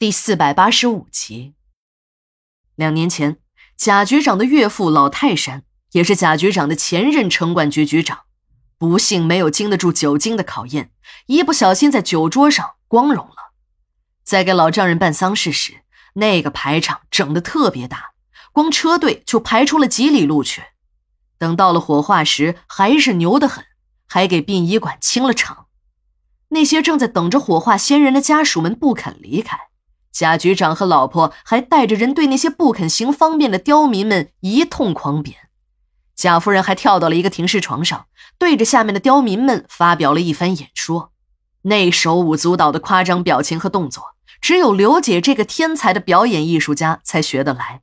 第四百八十五集。两年前，贾局长的岳父老泰山，也是贾局长的前任城管局局长，不幸没有经得住酒精的考验，一不小心在酒桌上光荣了。在给老丈人办丧事时，那个排场整得特别大，光车队就排出了几里路去。等到了火化时，还是牛得很，还给殡仪馆清了场。那些正在等着火化先人的家属们不肯离开，贾局长和老婆还带着人对那些不肯行方便的刁民们一通狂扁。贾夫人还跳到了一个停尸床上，对着下面的刁民们发表了一番演说，那手舞足蹈的夸张表情和动作，只有刘姐这个天才的表演艺术家才学得来。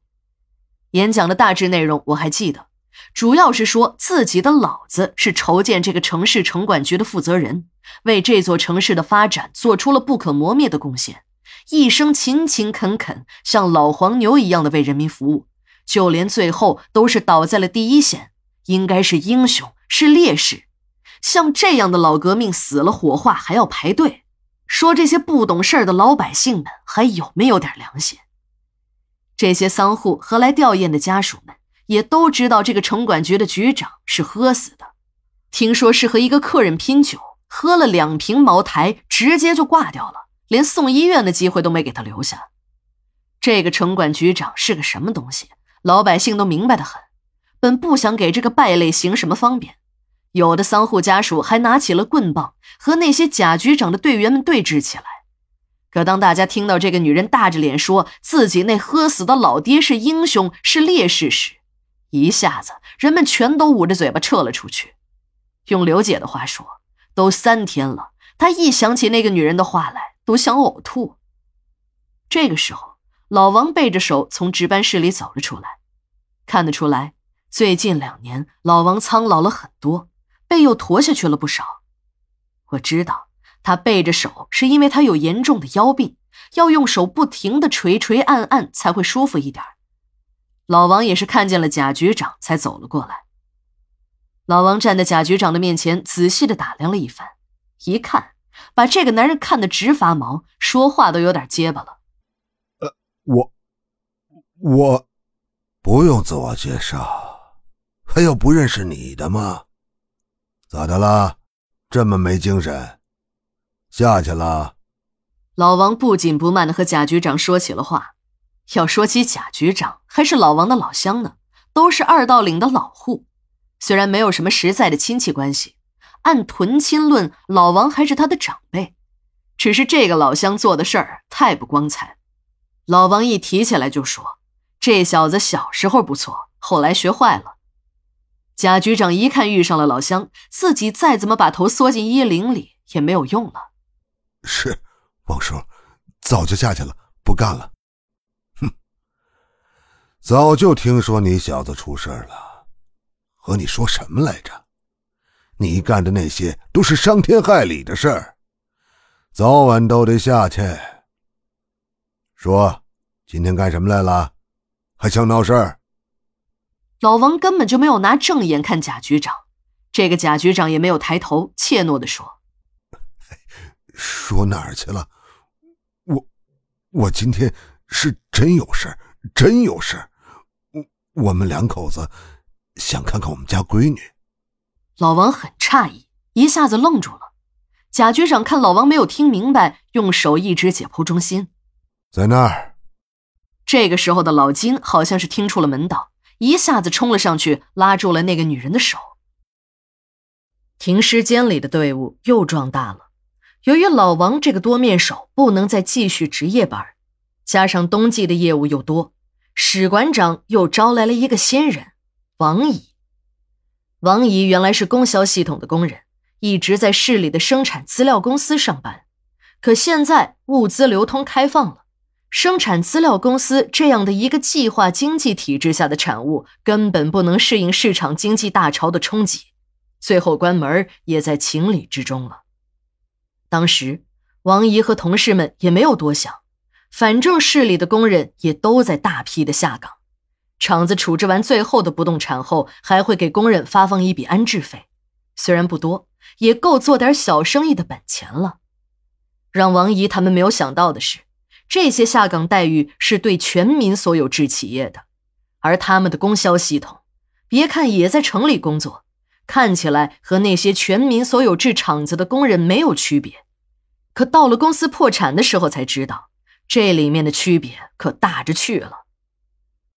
演讲的大致内容我还记得。主要是说自己的老子是筹建这个城市城管局的负责人，为这座城市的发展做出了不可磨灭的贡献，一生勤勤恳恳，像老黄牛一样的为人民服务，就连最后都是倒在了第一线，应该是英雄，是烈士。像这样的老革命死了火化还要排队，说这些不懂事儿的老百姓们还有没有点良心？这些丧户和来吊唁的家属们。也都知道这个城管局的局长是喝死的，听说是和一个客人拼酒，喝了两瓶茅台，直接就挂掉了，连送医院的机会都没给他留下。这个城管局长是个什么东西，老百姓都明白的很。本不想给这个败类行什么方便，有的丧户家属还拿起了棍棒和那些贾局长的队员们对峙起来。可当大家听到这个女人大着脸说自己那喝死的老爹是英雄是烈士时，一下子，人们全都捂着嘴巴撤了出去。用刘姐的话说，都三天了，她一想起那个女人的话来，都想呕吐。这个时候，老王背着手从值班室里走了出来，看得出来，最近两年老王苍老了很多，背又驼下去了不少。我知道他背着手是因为他有严重的腰病，要用手不停的捶捶按按才会舒服一点。老王也是看见了贾局长，才走了过来。老王站在贾局长的面前，仔细的打量了一番，一看，把这个男人看得直发毛，说话都有点结巴了。呃，我，我，不用自我介绍，还有不认识你的吗？咋的啦？这么没精神？下去了。老王不紧不慢的和贾局长说起了话。要说起贾局长，还是老王的老乡呢，都是二道岭的老户。虽然没有什么实在的亲戚关系，按屯亲论，老王还是他的长辈。只是这个老乡做的事儿太不光彩，老王一提起来就说：“这小子小时候不错，后来学坏了。”贾局长一看遇上了老乡，自己再怎么把头缩进衣领里也没有用了。是，王叔，早就下去了，不干了。哼早就听说你小子出事了，和你说什么来着？你干的那些都是伤天害理的事儿，早晚都得下去。说，今天干什么来了？还想闹事儿？老王根本就没有拿正眼看贾局长，这个贾局长也没有抬头，怯懦的说：“说哪儿去了？我，我今天是真有事真有事我我们两口子想看看我们家闺女。老王很诧异，一下子愣住了。贾局长看老王没有听明白，用手一指解剖中心，在那儿。这个时候的老金好像是听出了门道，一下子冲了上去，拉住了那个女人的手。停尸间里的队伍又壮大了。由于老王这个多面手不能再继续值夜班，加上冬季的业务又多。史馆长又招来了一个新人，王姨。王姨原来是供销系统的工人，一直在市里的生产资料公司上班。可现在物资流通开放了，生产资料公司这样的一个计划经济体制下的产物，根本不能适应市场经济大潮的冲击，最后关门也在情理之中了。当时，王姨和同事们也没有多想。反正市里的工人也都在大批的下岗，厂子处置完最后的不动产后，还会给工人发放一笔安置费，虽然不多，也够做点小生意的本钱了。让王姨他们没有想到的是，这些下岗待遇是对全民所有制企业的，而他们的供销系统，别看也在城里工作，看起来和那些全民所有制厂子的工人没有区别，可到了公司破产的时候才知道，这里面的区别可大着去了。